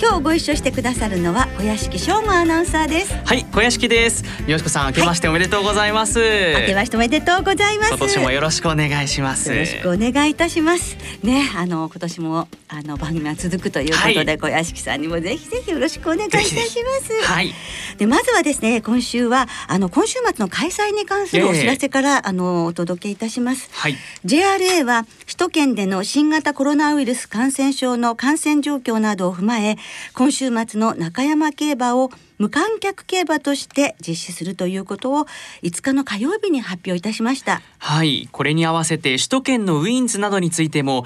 今日ご一緒してくださるのは小屋敷翔吾アナウンサーです。はい小屋敷です。よしこさん明けましておめでとうございます、はい、明けましておめでとうございます。今年もよろしくお願いします。よろしくお願いいたします。ねあの今年もあの番組は続くということで、はい、小屋敷さんにもぜひぜひよろしくお願いいたします。はい。でまずはですね今週はあの今週末の開催に関するお知らせから、えー、あのお届けいたします。はい。JRA は首都圏での新型コロナウイルス感染症の感染状況などを踏まえ今週末の中山競馬を無観客競馬として実施するということを5日の火曜日に発表いたしました。はい。これに合わせて首都圏のウィンズなどについても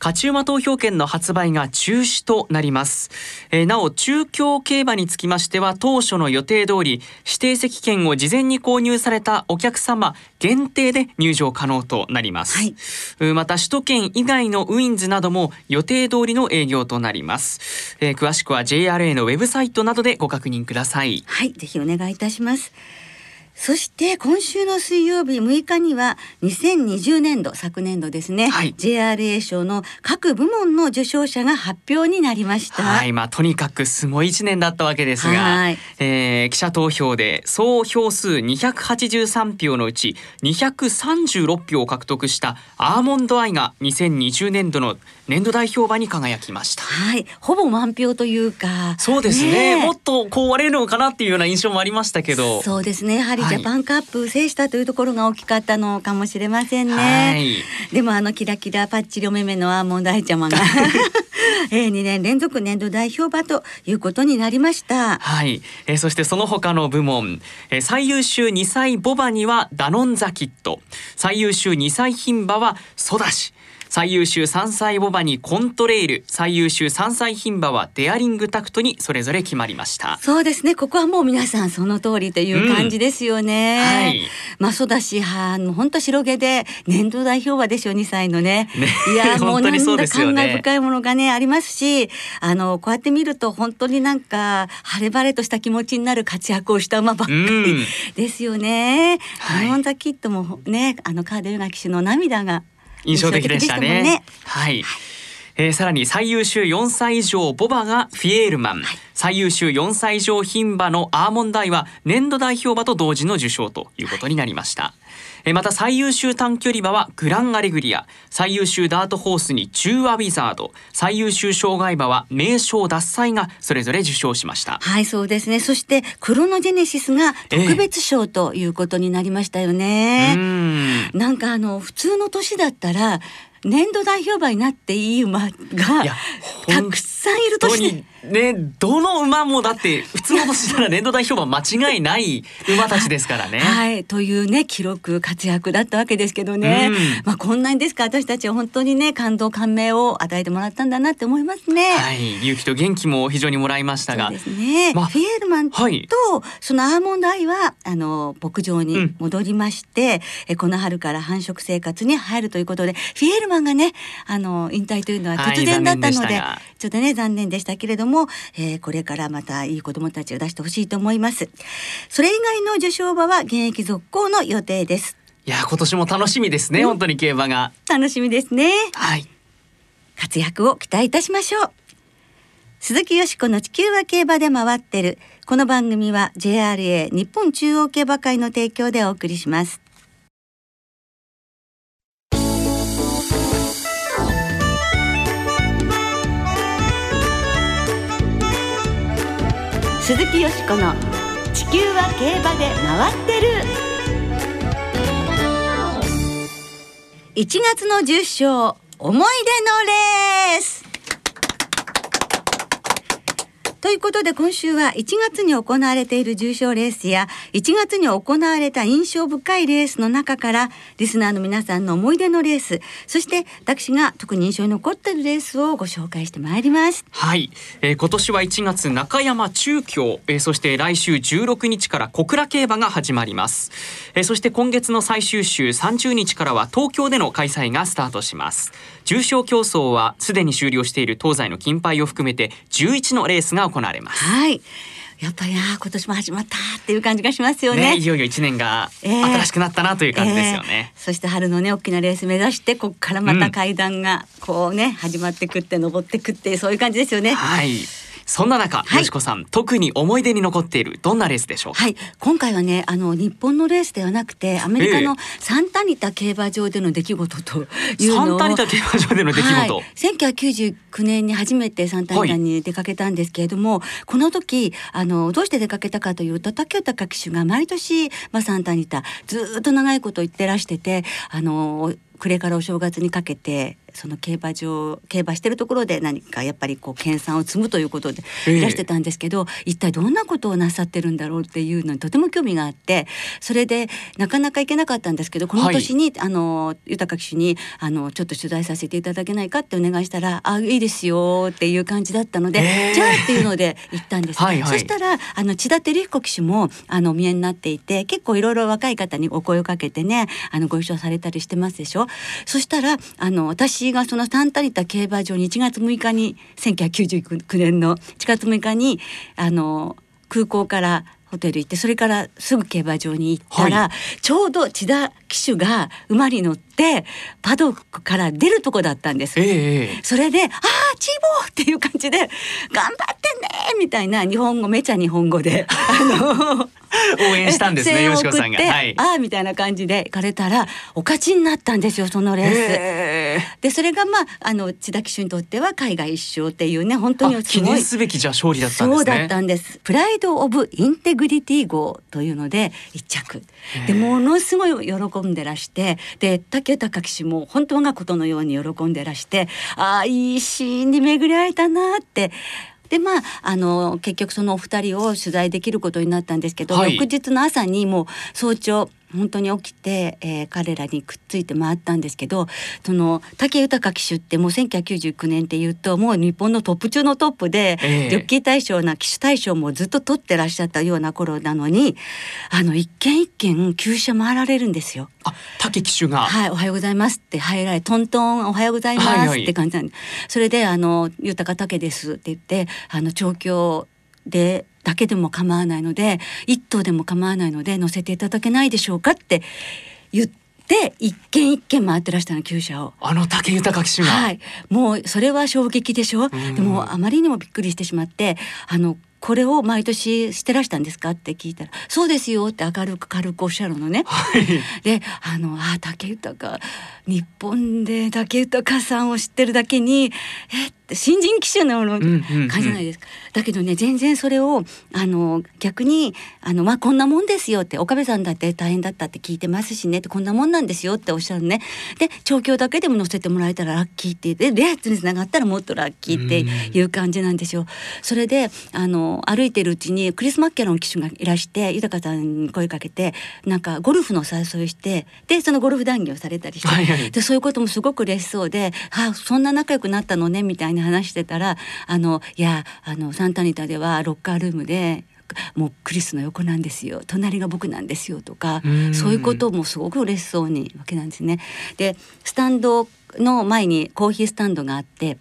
勝ち馬投票券の発売が中止となります、えー、なお中京競馬につきましては当初の予定通り指定席券を事前に購入されたお客様限定で入場可能となります、はい、また首都圏以外のウィンズなども予定通りの営業となります、えー、詳しくは JRA のウェブサイトなどでご確認ください。はいぜひお願いいたしますそして今週の水曜日6日には2020年度昨年度ですね、はい、JRA 賞の各部門の受賞者が発表になりました。はい、まあとにかくすごい一年だったわけですが、はい、えー、記者投票で総票数283票のうち236票を獲得したアーモンドアイが2020年度の年度代表馬に輝きました。はい、ほぼ満票というか、そうですね。ねもっとこう割れるのかなっていうような印象もありましたけど、そうですね。やはりジャパンカップ制したというところが大きかったのかもしれませんね。はい、でもあのキラキラパッチリお目目のアーモンドアイちゃまが えー、2年連続年度代表馬ということになりました。はい、えー、そしてその他の部門、えー、最優秀2歳ボバにはダノンザキット、最優秀2歳牝馬はソダシ、最優秀3歳ボバにコントレイル。最優秀3歳牝馬はデアリングタクトにそれぞれ決まりました。そうですね。ここはもう皆さんその通りという感じですよね、うん、はい。まあそうだしは本当白毛で年度代表馬でしょ2歳のね。ねいや もうなんだ感慨深いものがねありますしあのこうやって見ると本当になんか晴れ晴れとした気持ちになる活躍をした馬ばっかりですよね、うん、はい、ザキットもねあのカーデルナ騎手の涙が印象的でしたね。ね。はい、えー、さらに最優秀4歳以上ボバがフィエールマン、はい、最優秀4歳以上牝馬のアーモンダイは年度代表馬と同時の受賞ということになりました。はいえまた最優秀短距離馬はグランアレグリア。最優秀ダートホースにチューアウィザード。最優秀障害馬は名称脱菜がそれぞれ受賞しました。はいそうですね。そしてクロノジェネシスが特別賞ということになりましたよね、えー、ん。なんかあの普通の年だったら年度代表馬になっていい馬がたくさんいる年ねどの馬もだって普通の年したら年度代表馬間違いない馬たちですからね。はいというね記録活躍だったわけですけどね、うん、まあこんなにですか私たちは本当にね感動感銘を与えてもらったんだなって思いますね。はい勇気と元気も非常にもらいましたが。そうですね。まあ、フィエールマンと、はい、そのアーモンドアイはあの牧場に戻りまして、うん、えこの春から繁殖生活に入るということでフィエールルマンがねあの引退というのは突然だったのではい、ちょっとね残念でしたけれども、えー、これからまたいい子どもたちを出してほしいと思います。それ以外の受賞馬は現役続行の予定です。いや今年も楽しみですね、うん、本当に競馬が。楽しみですね。はい。活躍を期待いたしましょう。鈴木よしこの地球は競馬で回ってる。この番組は JRA 日本中央競馬会の提供でお送りします鈴木よしこの「地球は競馬で回ってる」1月の10勝思い出のレース。ということで今週は1月に行われている重賞レースや1月に行われた印象深いレースの中からリスナーの皆さんの思い出のレースそして私が特に印象に残っているレースをご紹介してまいりますはい、えー、今年は1月中山中京、えー、そして来週16日から小倉競馬が始まります、えー、そして今月の最終週30日からは東京での開催がスタートします。重賞競争はすでに終了している東西の金牌を含めて11のレースが行われます。はいやっぱりあ今年も始まったっていう感じがしますよね。ねいよいよ一年が新しくなったなという感じですよね。えー、そして春のね大きなレース目指してここからまた階段がこうね、うん、始まってくって登ってくってそういう感じですよね。はい。そんな中、はい、よしこさん特に思い出に残っているどんなレースでしょう？はい。今回はねあの日本のレースではなくてアメリカのサンタニタ競馬場での出来事というのを、サンタニタ競馬場での出来事、はい、1999年に初めてサンタニタに出かけたんですけれども、はい、この時あのどうして出かけたかというと竹豊騎手が毎年、まあ、サンタニタずっと長いこと言ってらしててあの暮れからお正月にかけてその競馬場競馬してるところで何かやっぱりこう研鑽を積むということでいらしてたんですけど、えー、一体どんなことをなさってるんだろうっていうのにとても興味があってそれでなかなか行けなかったんですけどこの年に、はい、あの豊騎手にあのちょっと取材させていただけないかってお願いしたら「あいいですよ」っていう感じだったので、えー、じゃあっていうので行ったんです。はいはい、そしたらあの千田照彦騎手もあの見えになっていて結構いろいろ若い方にお声をかけてねあのご一緒されたりしてますでしょ。そしたらあの私がそのサンタニタ競馬場に1月6日に1999年の1月6日にあの空港からホテル行ってそれからすぐ競馬場に行ったら、はい、ちょうど千田騎手が馬に乗ってパドックから出るとこだったんです。えー、それで「ああチーボー!」っていう感じで「頑張ってね!」みたいな日本語めちゃ日本語であの 応援したんですね、よしこさんが。はい、ああみたいな感じで行かれたらお勝ちになったんですよそのレース。でそれがまああの千田騎手にとっては海外一勝っていうね本当に記念すべきじゃ勝利だったんですね。そうだったんです。プライドオブインテグリティ号というので一着。でものすごい喜んでらしてで竹豊騎手も本当がことのように喜んでらしてああいいシーンに巡り会えたなって。でまああの結局そのお二人を取材できることになったんですけど、はい、翌日の朝にもう早朝本当に起きて、えー、彼らにくっついて回ったんですけどその武豊騎手ってもう1999年っていうともう日本のトップ中のトップで、えー、ジョッキー大賞な騎手大賞もずっと取ってらっしゃったような頃なのにあの一軒一軒厩舎回られるんですよ。あ武騎手が。はいおはようございますって入られトントンおはようございますって感じなんで、はいはい、それであの豊武ですって言ってあの調教でだけでも構わないので一頭でも構わないので乗せていただけないでしょうかって言って一軒一軒回ってらしたの厩舎を。あの武豊騎手が。はい。もうそれは衝撃でしょ？でもあまりにもびっくりしてしまってあのこれを毎年してらしたんですかって聞いたら「そうですよ」って明るく軽くおっしゃるのね。はい、であのあ武豊日本で武豊さんを知ってるだけにえ新人騎手の感じないですか、だけどね全然それをあの逆にあの、まあ、こんなもんですよって岡部さんだって大変だったって聞いてますしねってこんなもんなんですよっておっしゃるね。で調教だけでも乗せてもらえたらラッキーって言ってレースにつながったらもっとラッキーっていう感じなんですよ。それであの歩いてるうちにクリス・マッケロン騎手がいらして豊さんに声かけてなんかゴルフの誘いしてでそのゴルフ談義をされたりして、はいはい、でそういうこともすごく嬉しそうで「あそんな仲良くなったのね」みたいな話してたら「あのいやあのサンタニタではロッカールームでもうクリスの横なんですよ隣が僕なんですよとかそういうこともすごく嬉しそうにわけなんですね。でスタンドの前にコーヒースタンドがあって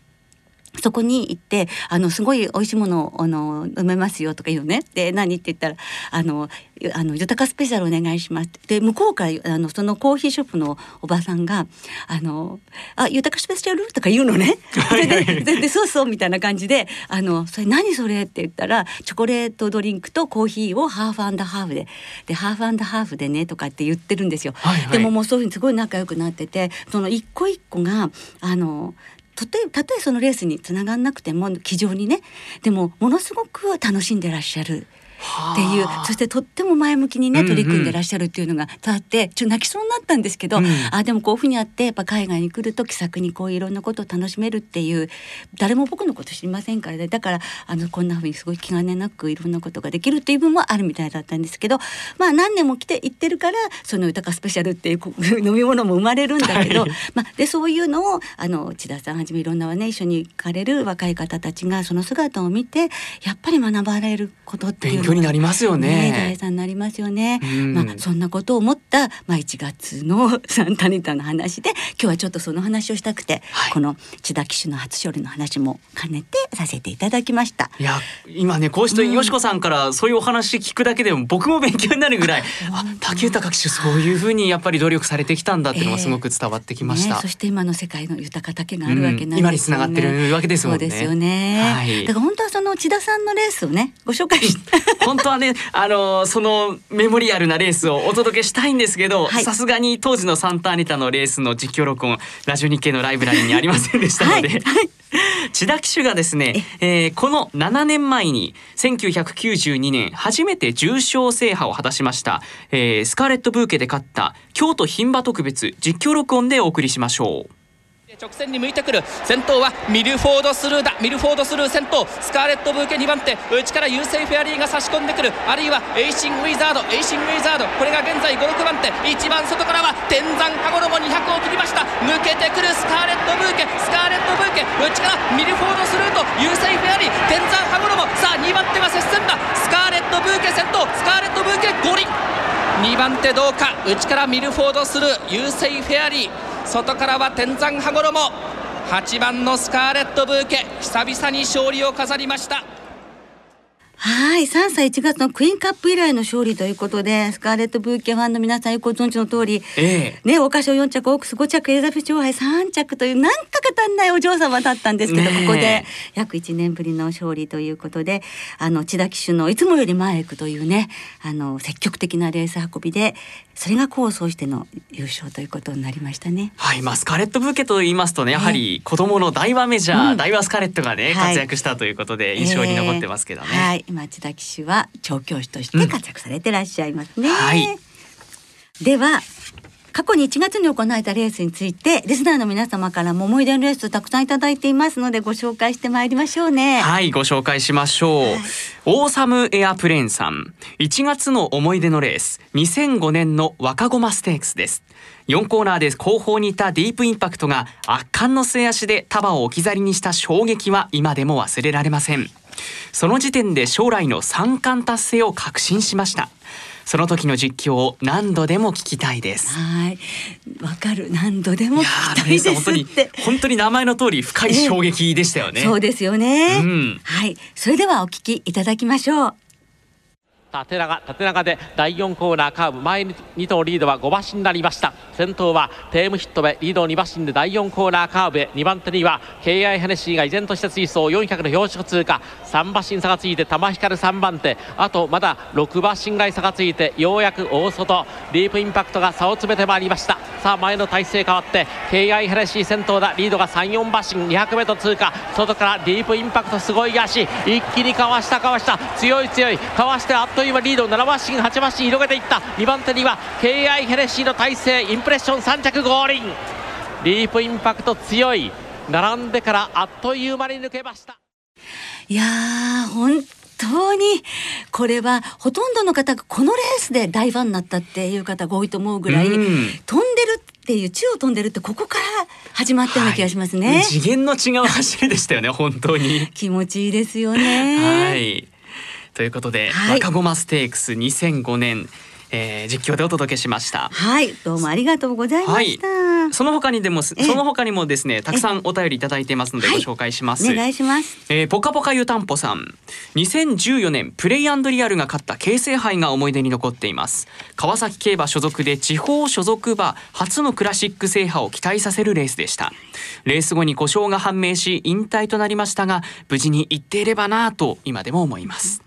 そこに行ってあのすごい美味しいものをあの飲めますよとか言うね。で何って言ったらあのあの豊かスペシャルお願いしますで向こうからあのそのコーヒーショップのおばさんがあのあ豊かスペシャル？とか言うのね。それででそうそうみたいな感じであのそれ何それ？って言ったらチョコレートドリンクとコーヒーをハーフハーフででハーフハーフでねとかって言ってるんですよ、はいはい、でももうそういうふうにすごい仲良くなっててその一個一個があのたとえたとえそのレースにつながんなくても気丈にねでもものすごく楽しんでらっしゃる。っていう、そしてとっても前向きにね取り組んでらっしゃるっていうのが伝わってちょっと泣きそうになったんですけど、うん、あでもこういうふうにあってやっぱ海外に来ると気さくにこういろんなことを楽しめるっていう誰も僕のこと知りませんからね。だからあのこんなふうにすごい気兼ねなくいろんなことができるっていう部分もあるみたいだったんですけどまあ何年も来て行ってるからその豊かスペシャルっていう飲み物も生まれるんだけど、はい、まあ、でそういうのをあの千田さんはじめいろんなね一緒に行かれる若い方たちがその姿を見てやっぱり学ばれることっていう勉強になりますよね。ね大さんになりますよね。うん、まあそんなことを思ったまあ1月の サンタニタの話で今日はちょっとその話をしたくて、はい、この千田騎手の初勝利の話も兼ねてさせていただきました。いや今ねこうしてよしこさんからそういうお話聞くだけでも僕も勉強になるぐらい、あ竹豊騎手そういうふうにやっぱり努力されてきたんだっていうのがすごく伝わってきました。えーね、そして今の世界の豊か竹があるわけなんですよね。うん、今につながってるわけですもんね。そうですよね。はい、だから本当はその千田さんのレースをねご紹介し 本当はねあのそのメモリアルなレースをお届けしたいんですけどさすがに当時のサンタアニタのレースの実況録音ラジオ日経のライブラリにありませんでしたので、はい。はい、千田騎手がですね、えー、この7年前に1992年初めて重賞制覇を果たしました、えー、スカーレットブーケで勝った京都牝馬特別実況録音でお送りしましょう。直線に向いてくる。先頭はミルフォードスルーだ。ミルフォードスルー先頭。スカーレットブーケ2番手。内からユウセイフェアリーが差し込んでくる。あるいはエイシングウィザード。エイシングウィザード。これが現在5、6番手。一番外からはテンザンハゴロモ200を切りました。抜けてくる。スカーレットブーケ。スカーレットブーケ。内からミルフォードスルーと優勢フェアリー。天山羽衣さあ2番手は接戦だ。スカーレットブーケ先頭。スカーレットブーケゴールイン。2番手どうか。内からミルフォードスルー。優勢フェアリー。外からは天山羽衣。8番のスカーレットブーケ。久々に勝利を飾りました。はい、3歳1月のクイーンカップ以来の勝利ということで、スカーレット・ブーケファンの皆さんよくご存知の通り、ええ、ね、桜花賞4着、オークス5着、エリザベス女王杯3着という、なんとか足んないお嬢様だったんですけど、ね、ここで約1年ぶりの勝利ということで、あの、千田騎手のいつもより前へ行くというね、あの、積極的なレース運びで、それが功を奏しての優勝ということになりましたね。はい、まあ、スカーレット・ブーケと言いますとね、やはり子供の大和メジャー、うん、大和スカーレットがね、活躍したということで、印象に残ってますけどね。えー、はい、今千田騎手は調教師として活躍されてらっしゃいますね。うんはい、では過去に1月に行われたレースについてリスナーの皆様からも思い出のレースたくさんいただいていますのでご紹介してまいりましょうね。はいご紹介しましょう、はい、オーサムエアプレーンさん。1月の思い出のレース。2005年の若駒ステークスです。4コーナーで後方にいたディープインパクトが圧巻の末足で束を置き去りにした衝撃は今でも忘れられません。その時点で将来の三冠達成を確信しましたその時の実況を何度でも聞きたいです。はい。わかる。何度でも聞きたいです本当に本当に名前の通り深い衝撃でしたよね、えー、そうですよね、うん、はい。それではお聞きいただきましょう縦長縦長で第4コーナーカーブ。前に2頭リードは5馬身になりました。先頭はテームヒットでリードを2馬身で第4コーナーカーブ。へ2番手には KI ヘネシーが依然として追走400の表彰通過。3馬身差がついて玉光3番手。あとまだ6馬身外差がついてようやく大外。ディープインパクトが差を詰めてまいりました。さあ前の体勢変わって KI ヘネシー先頭だ。リードが34馬身 200m 通過。外からディープインパクトすごい足。一気にかわしたかわした。強い強い。かわしてあっという間リード7馬身8馬身広げていった。2番手には KI ヘネシーの体勢。インプレッション3着合輪ディープインパクト強い。並んでからあっという間に抜けました。いやー本当にこれはほとんどの方がこのレースで大ファンになったっていう方が多いと思うぐらい、飛んでるっていう宙を飛んでるってここから始まったような気がしますね、はい、次元の違う走りでしたよね本当に。気持ちいいですよね。はい。ということで、はい、若駒ステークス2005年えー、実況でお届けしました。はい。どうもありがとうございました、はい、その他にでもその他にもですねたくさんお便りいただいてますのでご紹介します、はい、お願いします、えー、ポカポカ湯たんぽさん。2014年プレイリアルが勝った京成杯が思い出に残っています。川崎競馬所属で地方所属馬初のクラシック制覇を期待させるレースでした。レース後に故障が判明し引退となりましたが無事に行っていればなと今でも思います。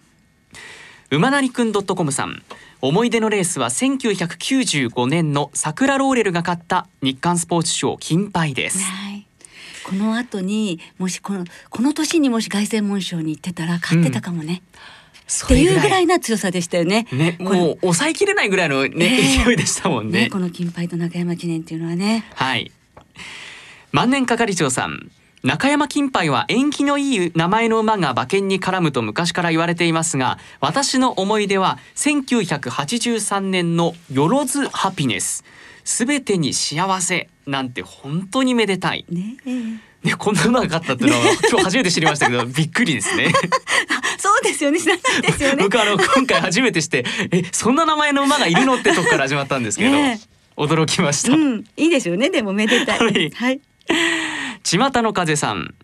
馬なりくん .com さん思い出のレースは1995年の桜ローレルが勝った日刊スポーツ賞金杯です、はい、この後にもしこのこの年にもし凱旋門賞に行ってたら勝ってたかもね、っていうぐらいな強さでしたよね。ね、もう抑えきれないぐらいのね、えー、勢いでしたもんね、ね、この金杯と中山記念っていうのはね。はい。万年係長さん。中山金杯は縁起のいい名前の馬が馬券に絡むと昔から言われていますが私の思い出は1983年のよろずハピネスすべてに幸せなんて本当にめでたい。ねね、こんな馬が勝ったっていうのは、今日初めて知りましたけど、びっくりですね。そうですよね、知らないですよね。僕あの、今回初めてして、え、そんな名前の馬がいるのってとこから始まったんですけど、驚きました、うん。いいですよね、でもめでたい。はい。はい、巷の風さん。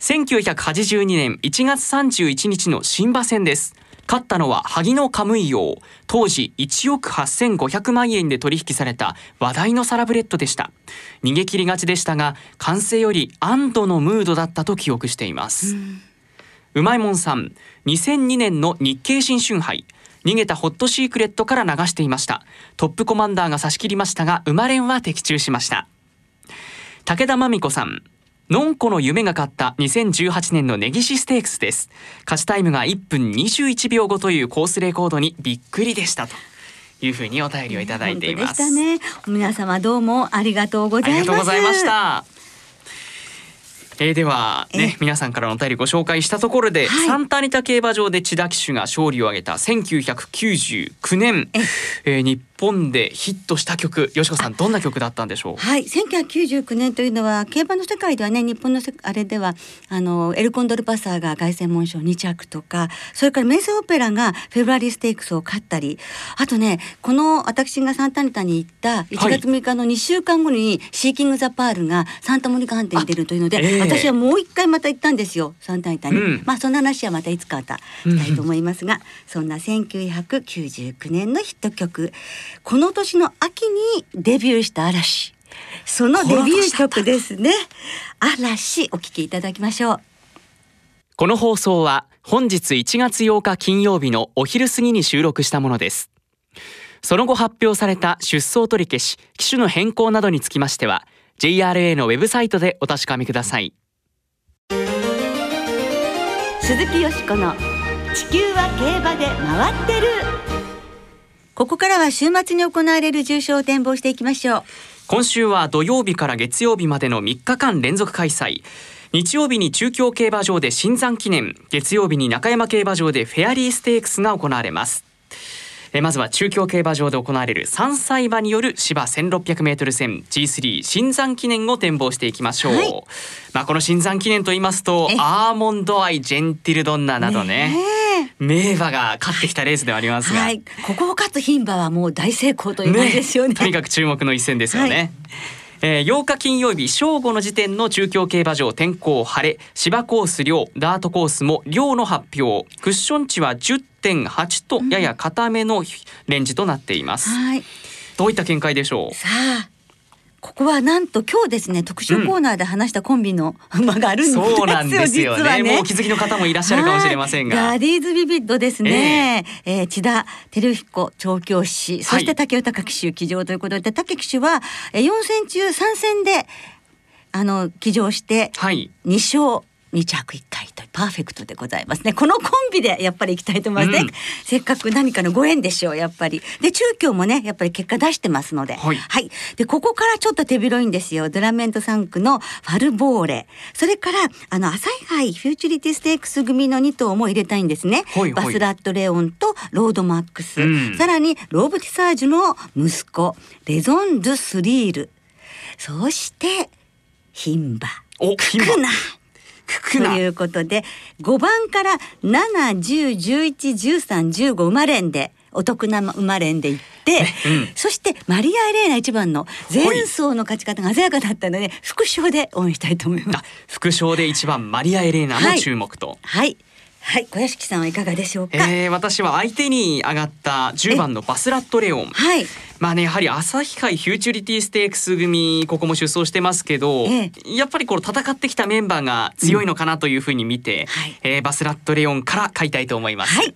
1982年1月31日の新馬戦です。勝ったのは萩野カムイヨウ当時1億8500万円で取引された話題のサラブレッドでした。逃げ切りがちでしたが完成より安堵のムードだったと記憶しています、うまいもんさん2002年の日経新春杯。逃げたホットシークレットから流していました。トップコマンダーが差し切りましたが馬連は的中しました。武田真美子さん。のんこの夢が勝った2018年の根岸ステークスです。勝ちタイムが1分21秒後というコースレコードにびっくりでしたと。いうふうにお便りをいただいています、ね、皆様どうもありがとうございましたえー、ではね皆さんからのお便りご紹介したところで、はい、サンタニタ競馬場で千田騎手が勝利を挙げた1999年。えー、日本でヒットした曲、よしこさんどんな曲だったんでしょう？はい、1999年というのは競馬の世界ではね、日本のあれではあのエルコンドルパサーが凱旋門賞2着とか、それからメイスオペラがフェブラリーステークスを勝ったり、あとね、この私がサンタニタに行った1月6日の2週間後にシーキングザパールがサンタモニカ飯店に出るというので、えー、私はもう一回また行ったんですよ、サンタニタに。うん、まあそんな話はまたいつかまた。したいと思いますが、うん、そんな1999年のヒット曲。この年の秋にデビューした嵐。そのデビュー曲ですね。嵐お聴きいただきましょう。この放送は本日1月8日金曜日のお昼過ぎに収録したものです。その後発表された出走取り消し機種の変更などにつきましては JRA のウェブサイトでお確かめください。鈴木よしこの地球は競馬で回ってる。ここからは週末に行われる重賞を展望していきましょう。今週は土曜日から月曜日までの3日間連続開催。日曜日に中京競馬場で新山記念。月曜日に中山競馬場でフェアリーステークスが行われますえまずは中京競馬場で行われる3歳馬による芝 1600m 戦 G3 新山記念を展望していきましょう、はい、まあこの新山記念と言いますとアーモンドアイジェンティルドンナなどね名馬が勝ってきたレースではありますが、はい、ここを勝つ牝馬はもう大成功という感じですよね、ね、とにかく注目の一戦ですよね、はいえー、8日金曜日正午の時点の中京競馬場天候晴れ芝コース量ダートコースも量の発表。クッション値は10.8とやや固めのレンジとなっています、うん、はい。どういった見解でしょう？さあここはなんと今日ですね特集コーナーで話したコンビの 馬があるんですよ、うん、そうなんですよね、ね、もうお気づきの方もいらっしゃるかもしれませんが。ガディーズビビッドですね、えー、えー、千田照彦調教師そして竹豊騎手騎乗ということで、はい、竹騎手は4戦中3戦であの騎乗して2勝、2着1回とパーフェクトでございますね。このコンビでやっぱり行きたいと思いますね、うん、せっかく何かのご縁でしょうやっぱり。で中京もねやっぱり結果出してますので、はい、はい、でここからちょっと手広いんですよ。ドゥラメンテ産駒のファルヴォーレ。それからあの朝日杯フューチュリティステークス組の2頭も入れたいんですね、はいはい、バスラットレオンとロードマックス、うん、さらにローブティサージュの息子レゾン・ドゥ・スリール。そして牝馬。ククナということで5番から710111315生まれんでお得な生まれんでいって、うん、そしてマリア・エレーナ一番の前走の勝ち方が鮮やかだったので複勝で応援したいと思います。複勝で一番マリア・エレーナの注目と、はい、はいはい、小屋敷さんはいかがでしょうか？えー、私は相手に上がった10番のバスラットレオン。はい。まあねやはり朝日杯フューチュリティステークス組ここも出走してますけど、ええ、やっぱりこの戦ってきたメンバーが強いのかなというふうに見て、うんはい、えー、バスラットレオンから買いたいと思います。はい。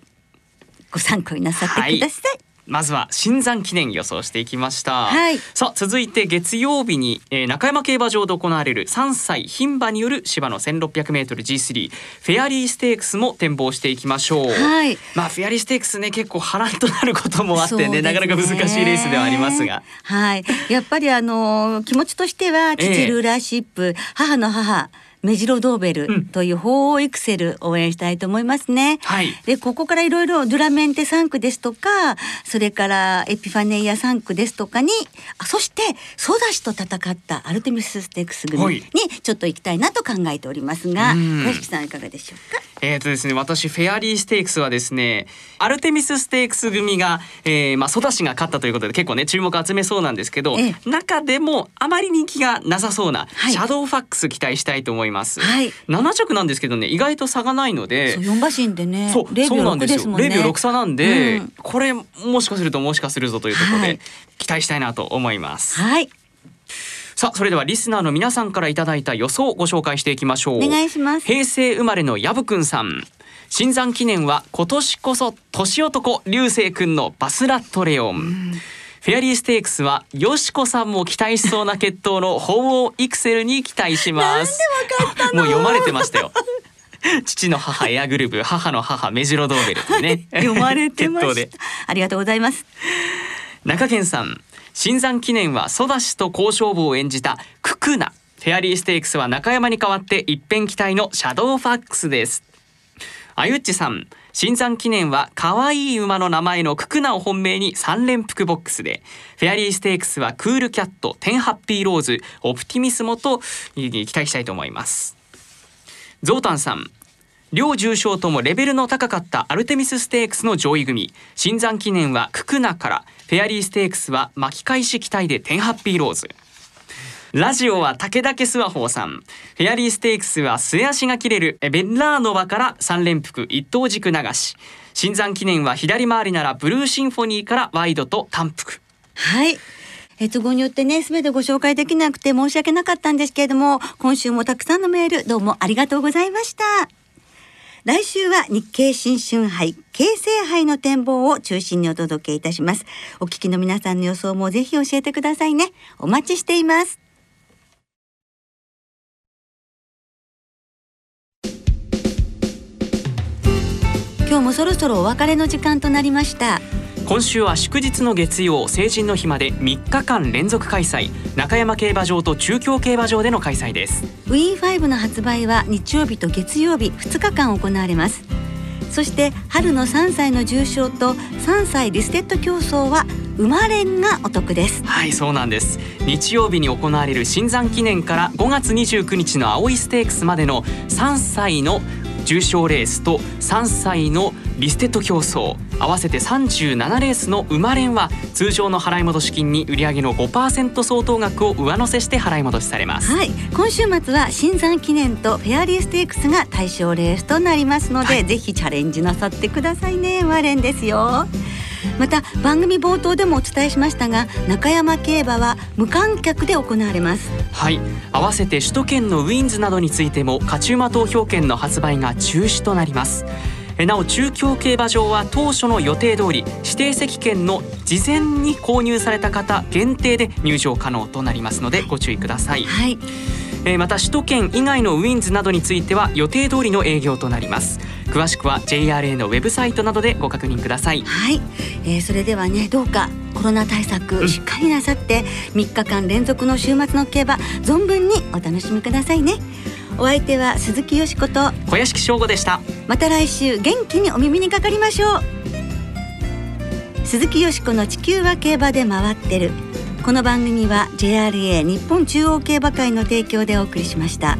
ご参考になさってください。はいまずは新山記念予想していきました、はい、さあ続いて月曜日に、えー、中山競馬場で行われる3歳牝馬による芝の 1600m G3 フェアリーステークスも展望していきましょう、はい、まあフェアリーステークスね結構波乱となることもあってね、ね、なかなか難しいレースではありますが。はい。やっぱりあの気持ちとしては父ルーラーシップ、えー、母の母メジロドーベルという鳳凰エクセル応援したいと思いますね。はい、でここからいろいろドゥラメンテ3区ですとかそれからエピファネイア3区ですとかにあそしてソダシと戦ったアルテミスステークス組にちょっと行きたいなと考えておりますが小敷さんいかがでしょうか？えーとですね、私フェアリーステークスはですねアルテミスステークス組が、えーまあ、ソダシが勝ったということで結構ね注目集めそうなんですけど、ええ、中でもあまり人気がなさそうな、はい、シャドウファックス期待したいと思います。はい、7着なんですけどね意外と差がないので4馬身でねそうそうなんですよ。0秒6差なんで、うん、これもしかするともしかするぞというところで、期待したいなと思います。はいさあそれではリスナーの皆さんからいただいた予想をご紹介していきましょう。お願いします。平成生まれのやぶくんさん。新山記念は今年こそ年男流星くんのバスラットレオン、フェアリーステークスはよしこさんも期待しそうな決闘の鳳凰イクセルに期待します。もう読まれてましたよ。父の母エアグループ母の母メジロドーベルね。読まれてましありがとうございます中堅さん。新山記念はソダシと交渉部を演じたククナ。フェアリーステークスは中山に代わって一辺期待のシャドウファックスです。あゆっちさん。新山記念は可愛い馬の名前のククナを本命に3連複ボックスでフェアリーステークスはクールキャットテンハッピーローズオプティミスモと期待したいと思います。ゾウタンさん。両重賞ともレベルの高かったアルテミスステークスの上位組。新山記念はククナから。フェアリーステークスは巻き返し期待でテンハッピーローズラジオは武田家スワホーさん。フェアリーステークスは末足が切れるベンラーノバから3連複一等軸流し。新山記念は左回りならブルーシンフォニーからワイドと単複。はい。え都合によってね、すべてご紹介できなくて申し訳なかったんですけれども、今週もたくさんのメール、どうもありがとうございました。来週は日経新春杯、京成杯の展望を中心にお届けいたします。お聞きの皆さんの予想もぜひ教えてくださいね。お待ちしています。今日もそろそろお別れの時間となりました今週は祝日の月曜成人の日まで3日間連続開催。中山競馬場と中京競馬場での開催です。ウィー5の発売は日曜日と月曜日2日間行われます。そして春の3歳の重賞と3歳リステッド競争は生まれんがお得です。はいそうなんです。日曜日に行われる新山記念から5月29日の青いステークスまでの3歳の重賞レースと3歳のリステッド競争合わせて37レースの生まれんは通常の払い戻し金に売上の5%相当額を上乗せして払い戻しされます。はい。今週末は新山記念とフェアリーステークスが対象レースとなりますので、はい、ぜひチャレンジなさってくださいね。マレンですよまた番組冒頭でもお伝えしましたが中山競馬は無観客で行われます。はい。合わせて首都圏のウィンズなどについても勝ち馬投票券の発売が中止となります。なお中京競馬場は当初の予定通り指定席券の事前に購入された方限定で入場可能となりますのでご注意ください、はい。えー、また首都圏以外のウィンズなどについては予定通りの営業となります。詳しくは JRA のウェブサイトなどでご確認ください。はい、えー、それではねどうかコロナ対策しっかりなさって、うん、3日間連続の週末の競馬存分にお楽しみくださいねお相手は鈴木よしこと小屋敷翔吾でした。また来週元気にお耳にかかりましょう。鈴木よしこの地球は競馬で回ってる。この番組は JRA 日本中央競馬会の提供でお送りしました。